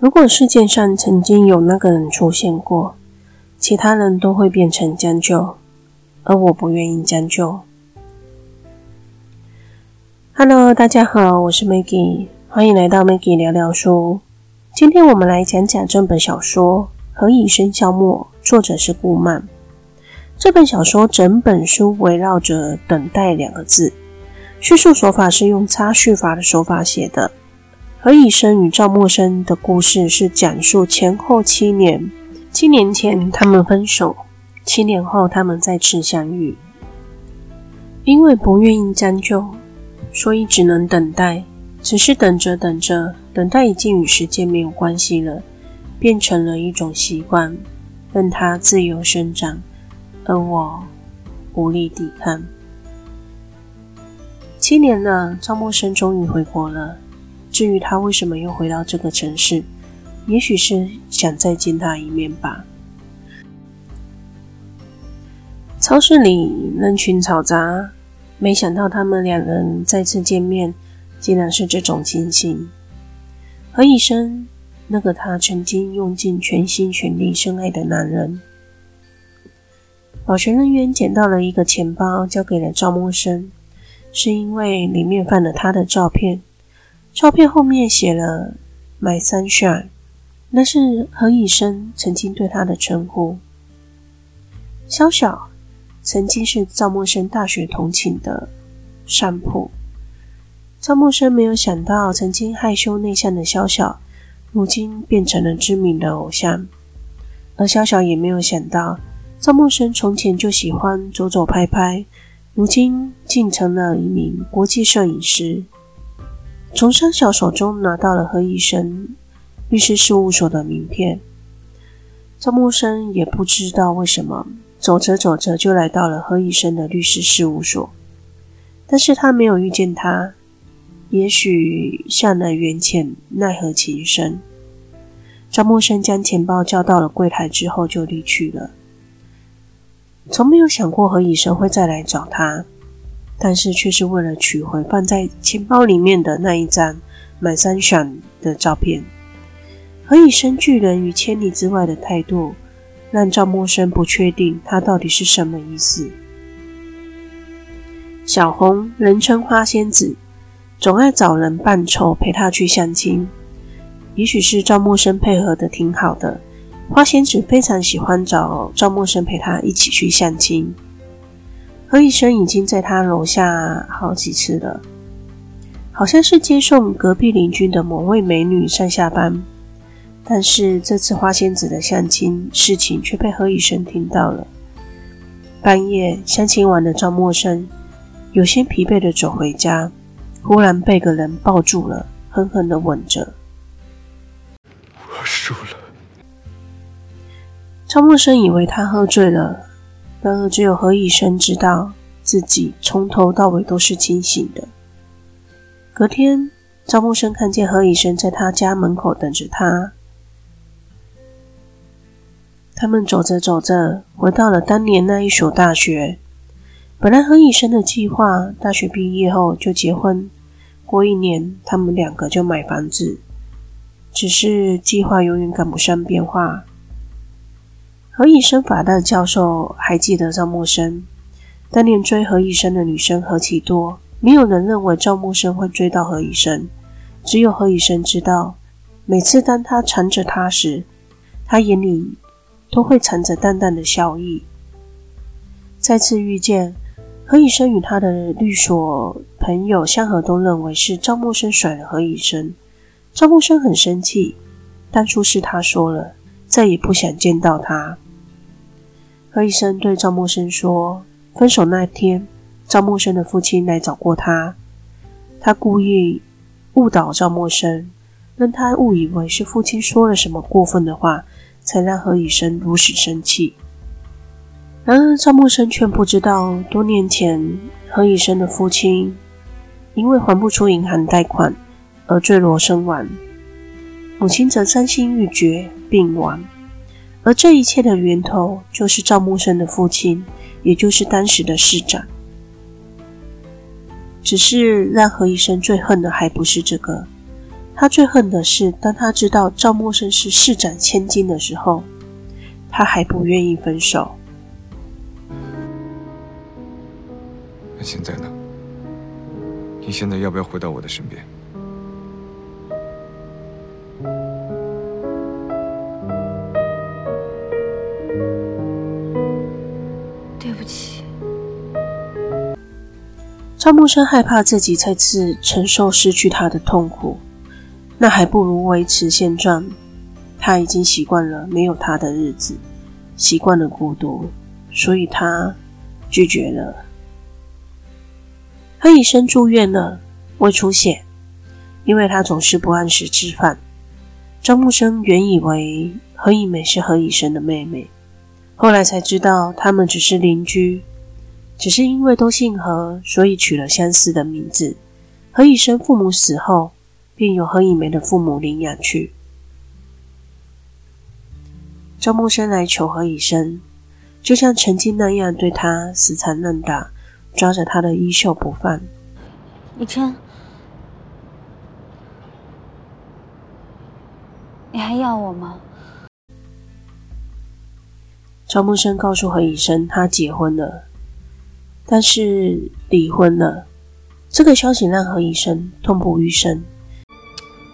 如果世界上曾经有那个人出现过，其他人都会变成将就，而我不愿意将就。Hello，大家好，我是 Maggie，欢迎来到 Maggie 聊聊书。今天我们来讲讲这本小说《何以笙箫默》，作者是顾漫。这本小说整本书围绕着“等待”两个字，叙述手法是用插叙法的手法写的。何以笙与赵默笙的故事是讲述前后七年，七年前他们分手，七年后他们再次相遇。因为不愿意将就，所以只能等待。只是等着等着，等待已经与时间没有关系了，变成了一种习惯，任它自由生长。而我无力抵抗。七年了，赵默笙终于回国了。至于他为什么又回到这个城市，也许是想再见他一面吧。超市里人群嘈杂，没想到他们两人再次见面，竟然是这种情形。何以笙，那个他曾经用尽全心全力深爱的男人。保全人员捡到了一个钱包，交给了赵默笙，是因为里面放了他的照片。照片后面写了 “My Sunshine”，那是何以笙曾经对他的称呼。潇潇曾经是赵默笙大学同寝的上铺。赵默笙没有想到，曾经害羞内向的潇潇，如今变成了知名的偶像。而潇潇也没有想到。赵默笙从前就喜欢走走拍拍，如今竟成了一名国际摄影师。从潇潇手中拿到了何以笙律师事务所的名片。赵默笙也不知道为什么，走着走着就来到了何以笙的律师事务所。但是他没有遇见他，也许向来缘浅，奈何情深。赵默笙将钱包交到了柜台之后，就离去了。从没有想过何以笙会再来找他，但是却是为了取回放在钱包里面的那一张满山闪的照片。何以笙拒人于千里之外的态度，让赵默笙不确定他到底是什么意思。小红，人称花仙子，总爱找人扮丑陪她去相亲。也许是赵默笙配合的挺好的。花仙子非常喜欢找赵默笙陪她一起去相亲。何以生已经在他楼下好几次了，好像是接送隔壁邻居的某位美女上下班。但是这次花仙子的相亲事情却被何以生听到了。半夜相亲完的赵默笙有些疲惫的走回家，忽然被个人抱住了，狠狠的吻着。我输了。赵默笙以为他喝醉了，然而只有何以笙知道自己从头到尾都是清醒的。隔天，赵默笙看见何以笙在他家门口等着他。他们走着走着，回到了当年那一所大学。本来何以笙的计划，大学毕业后就结婚，过一年他们两个就买房子。只是计划永远赶不上变化。何以笙法大的教授还记得赵默笙，当年追何以笙的女生何其多，没有人认为赵默笙会追到何以笙，只有何以笙知道，每次当他缠着她时，他眼里都会藏着淡淡的笑意。再次遇见何以笙与他的律所朋友相和都认为是赵默笙甩了何以笙，赵默笙很生气，当初是他说了，再也不想见到他。何以笙对赵默笙说：“分手那天，赵默笙的父亲来找过他，他故意误导赵默笙，让他误以为是父亲说了什么过分的话，才让何以笙如此生气。然而赵默笙却不知道，多年前何以笙的父亲因为还不出银行贷款而坠楼身亡，母亲则伤心欲绝，病亡。”而这一切的源头，就是赵默笙的父亲，也就是当时的市长。只是让何医生最恨的，还不是这个，他最恨的是，当他知道赵默笙是市长千金的时候，他还不愿意分手。那现在呢？你现在要不要回到我的身边？对不起。赵木生害怕自己再次承受失去他的痛苦，那还不如维持现状。他已经习惯了没有他的日子，习惯了孤独，所以他拒绝了。何以琛住院了，胃出血，因为他总是不按时吃饭。张木生原以为何以美是何以琛的妹妹，后来才知道他们只是邻居，只是因为都姓何，所以取了相似的名字。何以琛父母死后，便由何以玫的父母领养去。赵默笙来求何以琛，就像曾经那样对他死缠烂打。抓着他的衣袖不放。以琛，你还要我吗？赵默笙告诉何以琛，他结婚了，但是离婚了。这个消息让何以琛痛不欲生。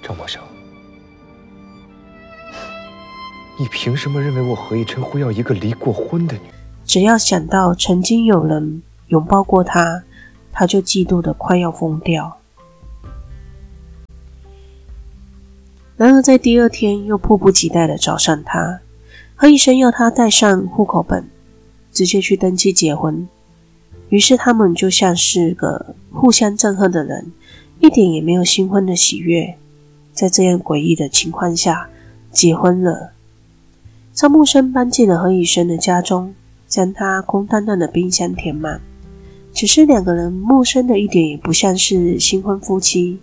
赵默笙，你凭什么认为我何以琛会要一个离过婚的女人？只要想到曾经有人。拥抱过他，他就嫉妒的快要疯掉。然而，在第二天又迫不及待的找上他，何以琛要他带上户口本，直接去登记结婚。于是，他们就像是个互相憎恨的人，一点也没有新婚的喜悦。在这样诡异的情况下，结婚了。赵木生搬进了何以琛的家中，将他空荡荡的冰箱填满。只是两个人陌生的一点也不像是新婚夫妻，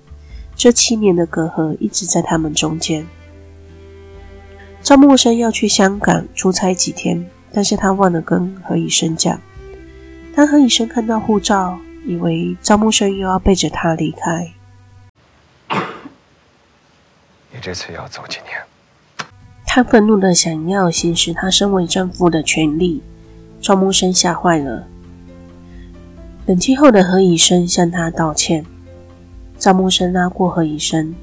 这七年的隔阂一直在他们中间。赵默笙要去香港出差几天，但是他忘了跟何以笙讲。当何以笙看到护照，以为赵默笙又要背着他离开。你这次要走几年？他愤怒的想要行使他身为丈夫的权利，赵默笙吓坏了。冷静后的何以笙向他道歉，赵默笙拉过何以笙，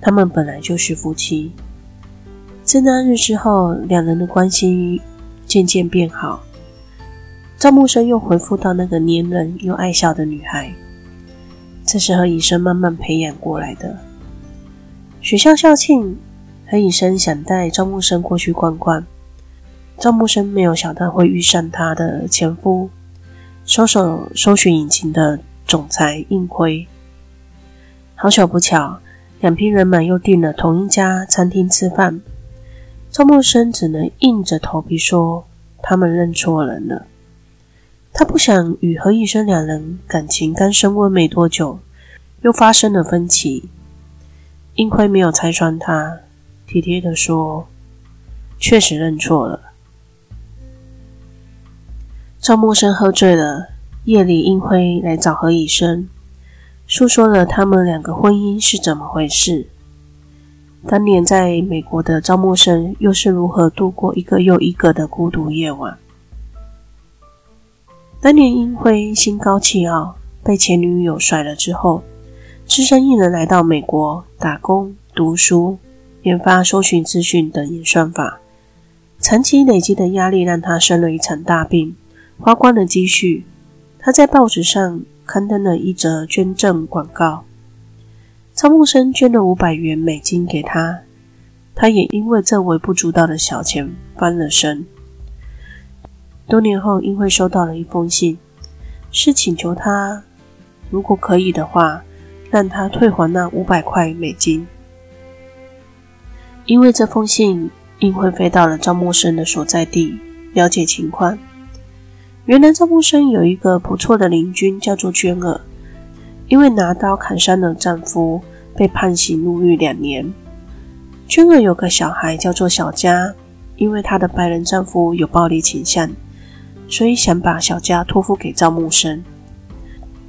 他们本来就是夫妻。自那日之后，两人的关系渐渐变好。赵木生又回复到那个黏人又爱笑的女孩，这是何以琛慢慢培养过来的。学校校庆，何以琛想带赵木生过去逛逛，赵木生没有想到会遇上她的前夫。搜索搜寻引擎的总裁应辉，好巧不巧，两批人马又订了同一家餐厅吃饭。赵默笙只能硬着头皮说他们认错人了。他不想与何以琛两人感情刚升温没多久，又发生了分歧。应辉没有拆穿他，体贴地说：“确实认错了。”赵默笙喝醉了，夜里应辉来找何以琛，诉说了他们两个婚姻是怎么回事。当年在美国的赵默笙又是如何度过一个又一个的孤独夜晚？当年英辉心高气傲，被前女友甩了之后，只身一人来到美国打工、读书、研发搜寻资讯等演算法，长期累积的压力让他生了一场大病。花光了积蓄，他在报纸上刊登了一则捐赠广告。张木生捐了五百元美金给他，他也因为这微不足道的小钱翻了身。多年后，英慧收到了一封信，是请求他如果可以的话，让他退还那五百块美金。因为这封信，英慧飞到了赵默笙的所在地，了解情况。原来赵木生有一个不错的邻居，叫做娟儿，因为拿刀砍伤了丈夫，被判刑入狱两年。娟儿有个小孩叫做小佳，因为她的白人丈夫有暴力倾向，所以想把小佳托付给赵木生。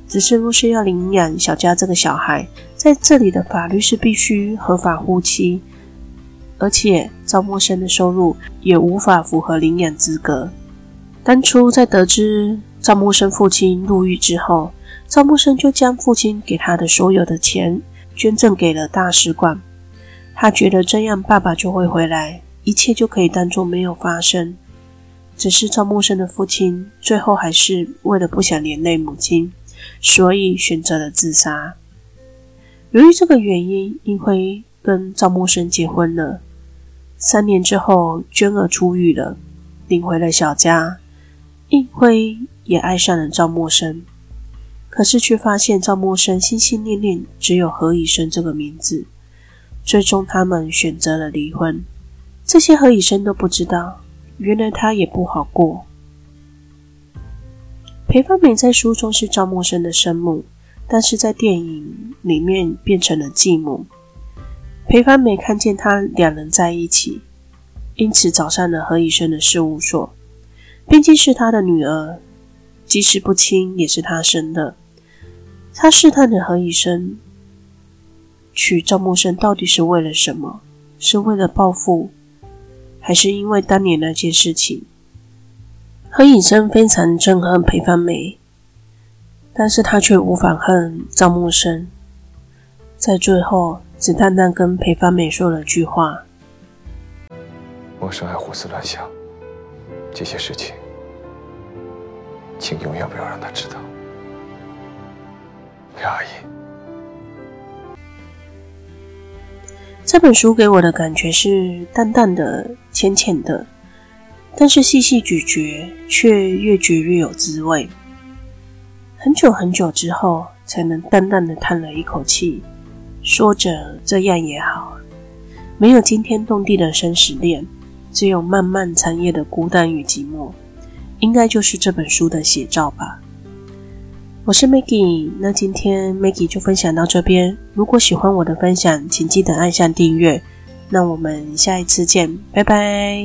只是若是要领养小佳这个小孩，在这里的法律是必须合法夫妻，而且赵木生的收入也无法符合领养资格。当初在得知赵木生父亲入狱之后，赵默笙就将父亲给他的所有的钱捐赠给了大使馆。他觉得这样爸爸就会回来，一切就可以当作没有发生。只是赵默笙的父亲最后还是为了不想连累母亲，所以选择了自杀。由于这个原因，英辉跟赵默笙结婚了。三年之后，娟儿出狱了，领回了小家。英辉也爱上了赵默笙，可是却发现赵默笙心心念念只有何以琛这个名字。最终，他们选择了离婚。这些何以琛都不知道，原来他也不好过。裴芳美在书中是赵默笙的生母。但是在电影里面变成了继母。裴芳美看见他两人在一起，因此找上了何以琛的事务所。毕竟是他的女儿，即使不亲也是他生的。他试探着何以琛娶赵默笙到底是为了什么？是为了报复，还是因为当年那件事情？何以琛非常憎恨裴芳美。但是他却无法恨赵默笙，在最后只淡淡跟裴芳美说了句话：“默笙爱胡思乱想，这些事情，请永远不要让他知道。”裴阿姨，这本书给我的感觉是淡淡的、浅浅的，但是细细咀嚼，却越嚼越有滋味。很久很久之后，才能淡淡的叹了一口气，说着：“这样也好，没有惊天动地的生死恋，只有漫漫长夜的孤单与寂寞，应该就是这本书的写照吧。”我是 Maggie，那今天 Maggie 就分享到这边。如果喜欢我的分享，请记得按下订阅。那我们下一次见，拜拜。